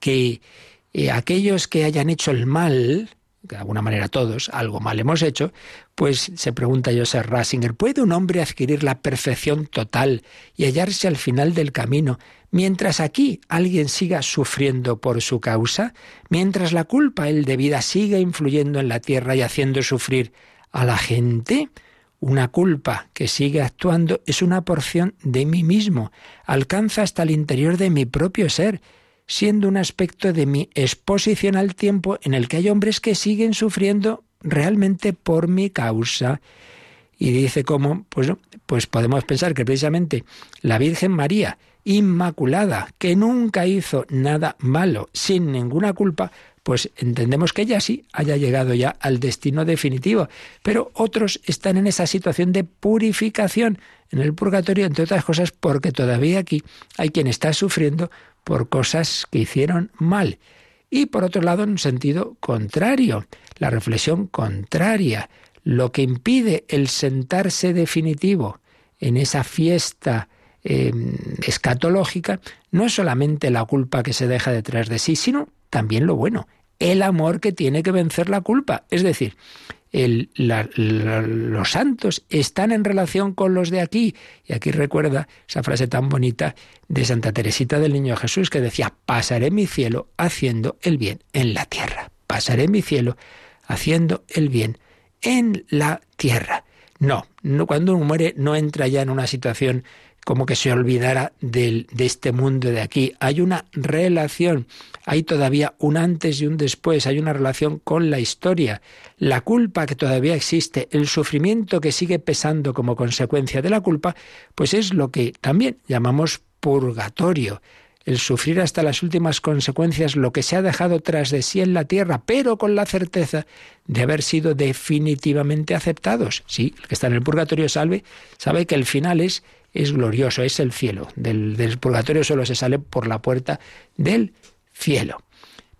que eh, aquellos que hayan hecho el mal, de alguna manera todos, algo mal hemos hecho, pues se pregunta Joseph Rasinger, ¿puede un hombre adquirir la perfección total y hallarse al final del camino mientras aquí alguien siga sufriendo por su causa? Mientras la culpa, el de vida, siga influyendo en la tierra y haciendo sufrir a la gente? Una culpa que sigue actuando es una porción de mí mismo, alcanza hasta el interior de mi propio ser siendo un aspecto de mi exposición al tiempo en el que hay hombres que siguen sufriendo realmente por mi causa. Y dice cómo, pues, pues podemos pensar que precisamente la Virgen María, inmaculada, que nunca hizo nada malo, sin ninguna culpa, pues entendemos que ella sí haya llegado ya al destino definitivo. Pero otros están en esa situación de purificación en el purgatorio, entre otras cosas, porque todavía aquí hay quien está sufriendo por cosas que hicieron mal. Y por otro lado, en un sentido contrario, la reflexión contraria, lo que impide el sentarse definitivo en esa fiesta em, escatológica, no es solamente la culpa que se deja detrás de sí, sino también lo bueno, el amor que tiene que vencer la culpa. Es decir, los santos están en relación con los de aquí. Y aquí recuerda esa frase tan bonita de Santa Teresita del Niño Jesús que decía, pasaré mi cielo haciendo el bien en la tierra. Pasaré mi cielo haciendo el bien en la tierra. No, no, cuando uno muere no entra ya en una situación como que se olvidara de este mundo de aquí. Hay una relación, hay todavía un antes y un después, hay una relación con la historia, la culpa que todavía existe, el sufrimiento que sigue pesando como consecuencia de la culpa, pues es lo que también llamamos purgatorio el sufrir hasta las últimas consecuencias lo que se ha dejado tras de sí en la tierra, pero con la certeza de haber sido definitivamente aceptados. Sí, el que está en el purgatorio salve, sabe que el final es es glorioso, es el cielo. Del, purgatorio solo se sale por la puerta del cielo.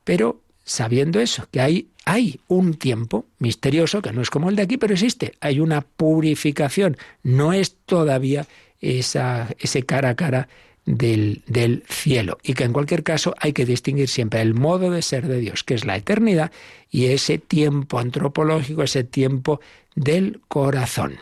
Pero sabiendo eso, que hay, hay un tiempo misterioso, que no es como el de aquí, pero existe, hay una purificación, no es todavía esa, ese cara a cara del, cielo. Y que en cualquier caso hay que distinguir siempre el modo de ser de Dios, que es la eternidad, y ese tiempo antropológico, ese tiempo del corazón.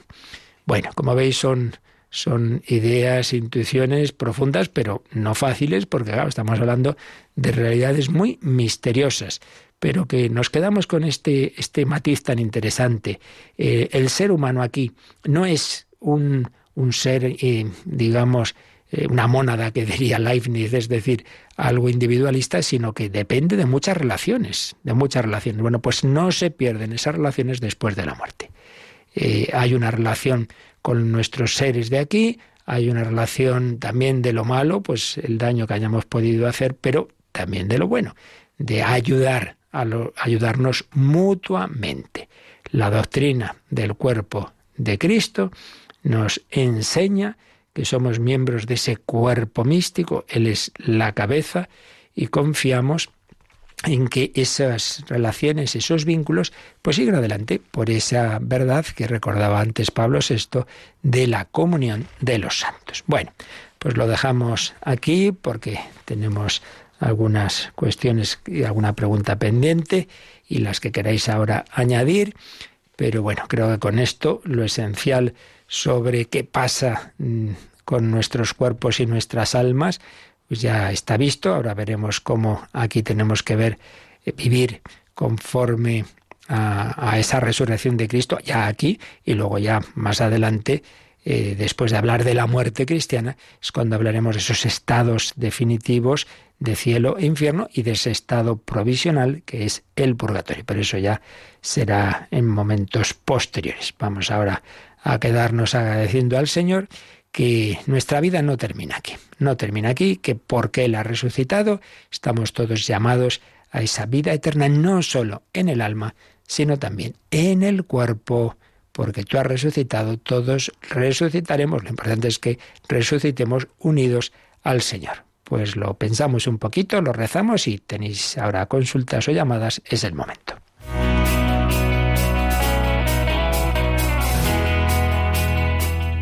Bueno, como veis son son ideas, intuiciones profundas, pero no fáciles, porque estamos hablando de realidades muy misteriosas, pero que nos quedamos con este, este matiz tan interesante. Eh, el ser humano aquí no es un, un ser, eh, digamos, eh, una mónada que [laughs] diría Leibniz, es decir, algo individualista, sino que depende de muchas relaciones, de muchas relaciones. Bueno, pues no se pierden esas relaciones después de la muerte. Eh, hay una relación con nuestros seres de aquí, hay una relación también de lo malo, pues el daño que hayamos podido hacer, pero también de lo bueno, de ayudar, a ayudarnos mutuamente. La doctrina del cuerpo de Cristo nos enseña que somos miembros de ese cuerpo místico, Él es la cabeza y confiamos en que esas relaciones, esos vínculos, pues sigan adelante por esa verdad que recordaba antes Pablo VI de la comunión de los santos. Bueno, pues lo dejamos aquí porque tenemos algunas cuestiones y alguna pregunta pendiente y las que queráis ahora añadir. Pero bueno, creo que con esto lo esencial sobre qué pasa mm, con nuestros cuerpos y nuestras almas, pues ya está visto. Ahora veremos cómo aquí tenemos que ver, eh, vivir conforme a, esa resurrección de Cristo, ya aquí, y luego ya más adelante, eh, después de hablar de la muerte cristiana, es cuando hablaremos de esos estados definitivos de cielo e infierno y de ese estado provisional que es el purgatorio. Pero eso ya será en momentos posteriores. Vamos ahora a quedarnos agradeciendo al Señor que nuestra vida no termina aquí, no termina aquí, que porque Él ha resucitado, estamos todos llamados a esa vida eterna, no solo en el alma, sino también en el cuerpo, porque tú has resucitado, todos resucitaremos. Lo importante es que resucitemos unidos al Señor. Pues lo pensamos un poquito, lo rezamos y tenéis ahora consultas o llamadas, es el momento.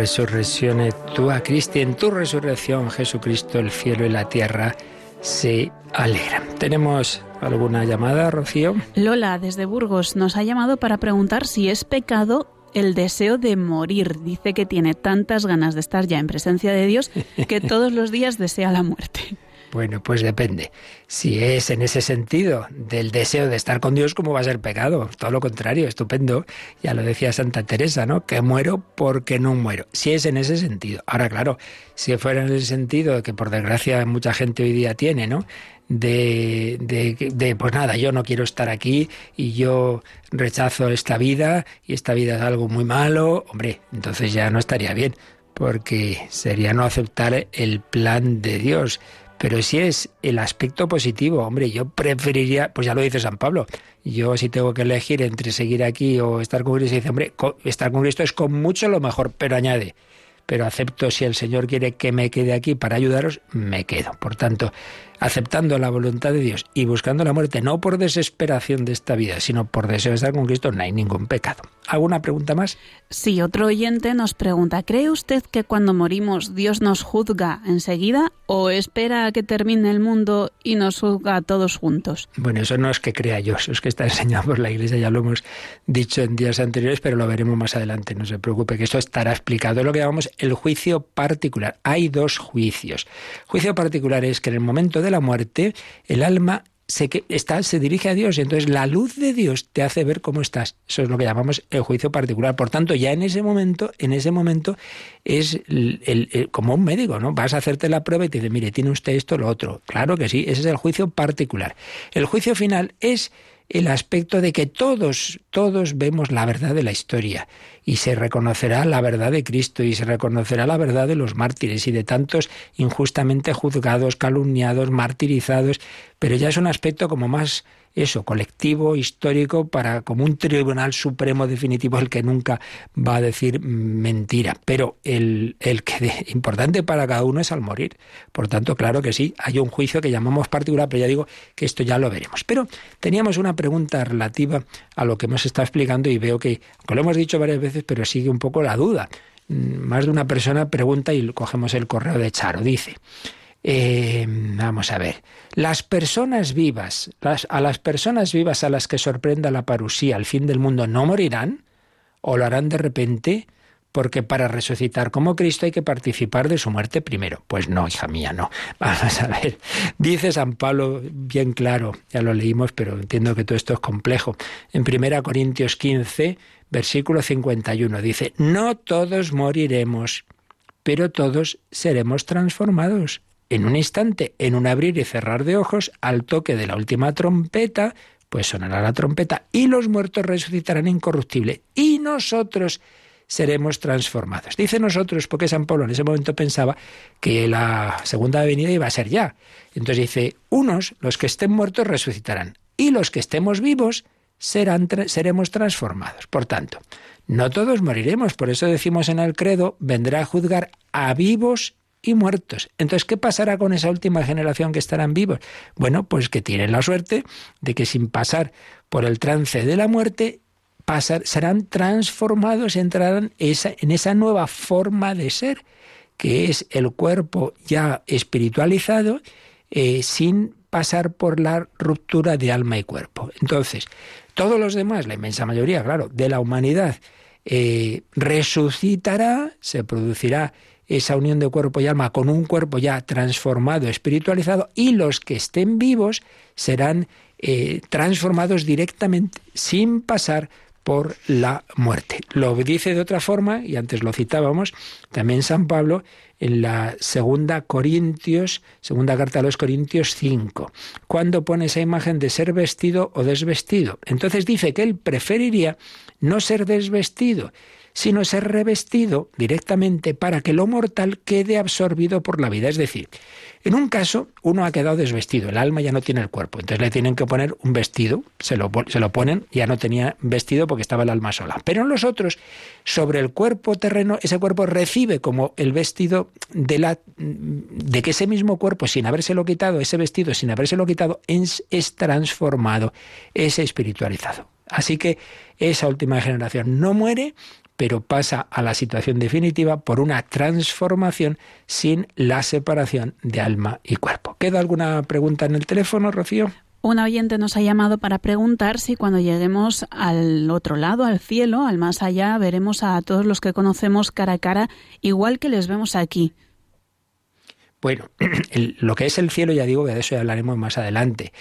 Resurrección tua Cristi, en tu resurrección Jesucristo, el cielo y la tierra se alegran. ¿Tenemos alguna llamada, Rocío? Lola, desde Burgos, nos ha llamado para preguntar si es pecado el deseo de morir. Dice que tiene tantas ganas de estar ya en presencia de Dios que [laughs] todos los días desea la muerte. Bueno, pues depende. Si es en ese sentido del deseo de estar con Dios, ¿cómo va a ser pecado? Todo lo contrario, estupendo. Ya lo decía Santa Teresa, ¿no? Que muero porque no muero. Si es en ese sentido. Ahora, claro, si fuera en el sentido que por desgracia mucha gente hoy día tiene, ¿no? De, de, de, pues nada, yo no quiero estar aquí y yo rechazo esta vida y esta vida es algo muy malo, hombre, entonces ya no estaría bien, porque sería no aceptar el plan de Dios. Pero si es el aspecto positivo, hombre, yo preferiría, pues ya lo dice San Pablo, yo si tengo que elegir entre seguir aquí o estar con Cristo, dice, hombre, estar con Cristo es con mucho lo mejor, pero añade, pero acepto si el Señor quiere que me quede aquí para ayudaros, me quedo. Por tanto, aceptando la voluntad de Dios y buscando la muerte, no por desesperación de esta vida, sino por deseo de estar con Cristo, no hay ningún pecado. ¿Alguna pregunta más? Sí, otro oyente nos pregunta, ¿cree usted que cuando morimos Dios nos juzga enseguida o espera a que termine el mundo y nos juzga a todos juntos? Bueno, eso no es que crea yo, eso es que está enseñado por la Iglesia, ya lo hemos dicho en días anteriores, pero lo veremos más adelante, no se preocupe, que esto estará explicado. Es lo que llamamos el juicio particular. Hay dos juicios. Juicio particular es que en el momento de la muerte el alma se, está, se dirige a Dios entonces la luz de Dios te hace ver cómo estás. Eso es lo que llamamos el juicio particular. Por tanto, ya en ese momento, en ese momento es como un médico, ¿no? Vas a hacerte la prueba y te dice, mire, tiene usted esto, lo otro. Claro que sí, ese es el juicio particular. El juicio final es el aspecto de que todos, todos vemos la verdad de la historia y se reconocerá la verdad de Cristo y se reconocerá la verdad de los mártires y de tantos injustamente juzgados, calumniados, martirizados, pero ya es un aspecto como más eso, colectivo, histórico, para como un tribunal supremo definitivo el que nunca va a decir mentira. Pero el, el que importante para cada uno es al morir. Por tanto, claro que sí, hay un juicio que llamamos particular, pero ya digo que esto ya lo veremos. Pero teníamos una pregunta relativa a lo que hemos estado explicando y veo que, aunque lo hemos dicho varias veces, pero sigue un poco la duda. Mm, más de una persona pregunta y cogemos el correo de Charo. Dice, eh, vamos a ver. Las personas vivas, a las personas vivas a las que sorprenda la parusía, al fin del mundo, ¿no morirán? ¿O lo harán de repente? Porque para resucitar como Cristo hay que participar de su muerte primero. Pues no, hija mía, no. [laughs] Vamos a ver. Dice San Pablo bien claro, ya lo leímos, pero entiendo que todo esto es complejo. En 1 Corintios 15, versículo 51, dice, no todos moriremos, pero todos seremos transformados en un instante, en un abrir y cerrar de ojos, al toque de la última trompeta, pues sonará la trompeta y los muertos resucitarán incorruptible y nosotros seremos transformados. Dice nosotros porque San Pablo en ese momento pensaba que la segunda venida iba a ser ya. Entonces dice, unos, los que estén muertos, resucitarán y los que estemos vivos serán, seremos transformados. Por tanto, no todos moriremos, por eso decimos en el credo, vendrá a juzgar a vivos y muertos. Entonces, ¿qué pasará con esa última generación que estarán vivos? Bueno, pues que tienen la suerte de que sin pasar por el trance de la muerte, pasar, serán transformados, entrarán esa, en esa nueva forma de ser, que es el cuerpo ya espiritualizado, eh, sin pasar por la ruptura de alma y cuerpo. Entonces, todos los demás, la inmensa mayoría, claro, de la humanidad, eh, resucitará, se producirá esa unión de cuerpo y alma con un cuerpo ya transformado, espiritualizado, y los que estén vivos serán eh, transformados directamente sin pasar por la muerte. Lo dice de otra forma, y antes lo citábamos, también San Pablo en la segunda Corintios, segunda carta a los Corintios 5, cuando pone esa imagen de ser vestido o desvestido. Entonces dice que él preferiría no ser desvestido, sino ser revestido directamente para que lo mortal quede absorbido por la vida. Es decir, en un caso uno ha quedado desvestido, el alma ya no tiene el cuerpo, entonces le tienen que poner un vestido, se lo, se lo ponen, ya no tenía vestido porque estaba el alma sola. Pero en los otros, sobre el cuerpo terreno, ese cuerpo recibe como el vestido de, la, de que ese mismo cuerpo, sin habérselo quitado, ese vestido sin habérselo quitado, es, es transformado, es espiritualizado. Así que esa última generación no muere, pero pasa a la situación definitiva por una transformación sin la separación de alma y cuerpo. ¿Queda alguna pregunta en el teléfono, Rocío? Un oyente nos ha llamado para preguntar si cuando lleguemos al otro lado, al cielo, al más allá, veremos a todos los que conocemos cara a cara, igual que les vemos aquí. Bueno, [clears throat] lo que es el cielo, ya digo que de eso ya hablaremos más adelante.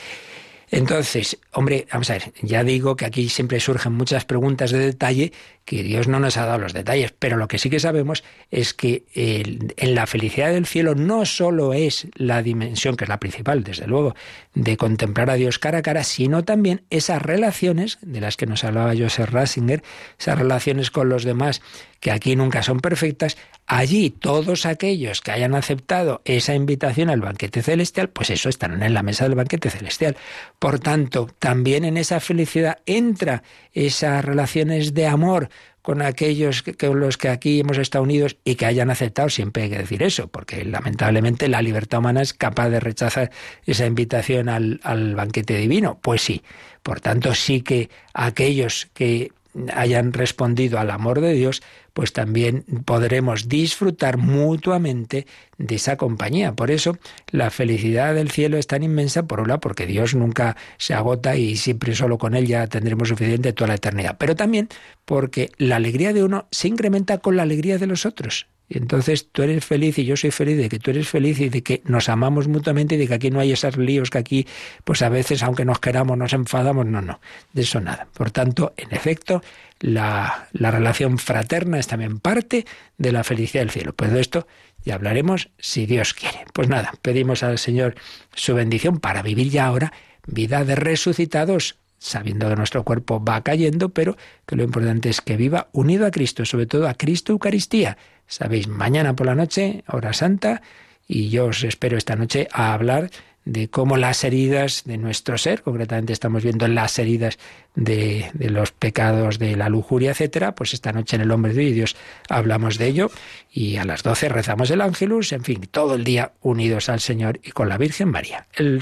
Entonces, hombre, vamos a ver, ya digo que aquí siempre surgen muchas preguntas de detalle que Dios no nos ha dado los detalles, pero lo que sí que sabemos es que en la felicidad del cielo no solo es la dimensión, que es la principal, desde luego, de contemplar a Dios cara a cara, sino también esas relaciones de las que nos hablaba Joseph Ratzinger, esas relaciones con los demás que aquí nunca son perfectas, allí todos aquellos que hayan aceptado esa invitación al banquete celestial, pues eso estarán en la mesa del banquete celestial. Por tanto, también en esa felicidad entra esas relaciones de amor con aquellos con los que aquí hemos estado unidos y que hayan aceptado, siempre hay que decir eso, porque lamentablemente la libertad humana es capaz de rechazar esa invitación al banquete divino. Pues sí, por tanto sí que aquellos que hayan respondido al amor de Dios, pues también podremos disfrutar mutuamente de esa compañía. Por eso la felicidad del cielo es tan inmensa, por un lado, porque Dios nunca se agota y siempre solo con Él ya tendremos suficiente toda la eternidad, pero también porque la alegría de uno se incrementa con la alegría de los otros. Y entonces tú eres feliz y yo soy feliz de que tú eres feliz y de que nos amamos mutuamente y de que aquí no hay esos líos que aquí, pues a veces, aunque nos queramos, nos enfadamos. No, no, de eso nada. Por tanto, en efecto, la, la relación fraterna es también parte de la felicidad del cielo. Pues de esto ya hablaremos si Dios quiere. Pues nada, pedimos al Señor su bendición para vivir ya ahora vida de resucitados sabiendo que nuestro cuerpo va cayendo, pero que lo importante es que viva unido a Cristo, sobre todo a Cristo Eucaristía. Sabéis, mañana por la noche, hora santa, y yo os espero esta noche a hablar de cómo las heridas de nuestro ser, concretamente estamos viendo las heridas de, de, los pecados de la lujuria, etcétera, pues esta noche en el Hombre de Dios hablamos de ello y a las 12 rezamos el Ángelus, en fin, todo el día unidos al Señor y con la Virgen María. El,